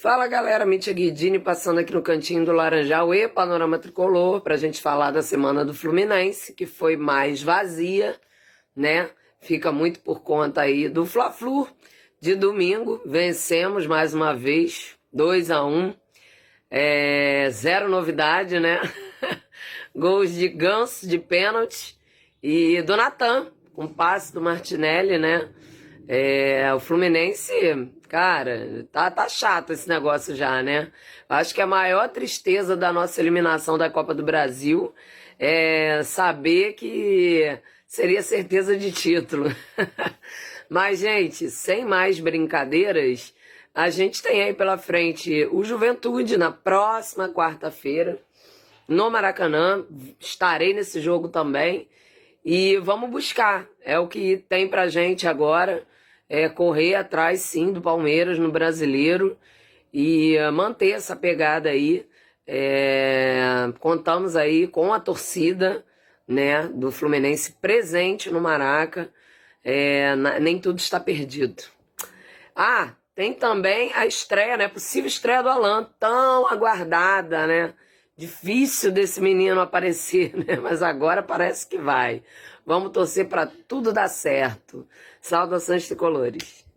Fala galera, Mítia Guidini passando aqui no cantinho do Laranjal e Panorama Tricolor para a gente falar da semana do Fluminense, que foi mais vazia, né? Fica muito por conta aí do Fla-Flu de domingo. Vencemos mais uma vez, 2 a 1 é, Zero novidade, né? Gols de Ganso de pênalti e do Natan, com passe do Martinelli, né? É, o Fluminense, cara, tá, tá chato esse negócio já, né? Acho que a maior tristeza da nossa eliminação da Copa do Brasil é saber que seria certeza de título. Mas, gente, sem mais brincadeiras, a gente tem aí pela frente o Juventude na próxima quarta-feira, no Maracanã. Estarei nesse jogo também. E vamos buscar. É o que tem pra gente agora é, correr atrás, sim, do Palmeiras no brasileiro e uh, manter essa pegada aí. É, contamos aí com a torcida né, do Fluminense presente no Maraca. É, nem tudo está perdido. Ah, tem também a estreia, né? Possível estreia do Alan, tão aguardada, né? Difícil desse menino aparecer, né? Mas agora parece que vai. Vamos torcer para tudo dar certo. Saudações tricolores.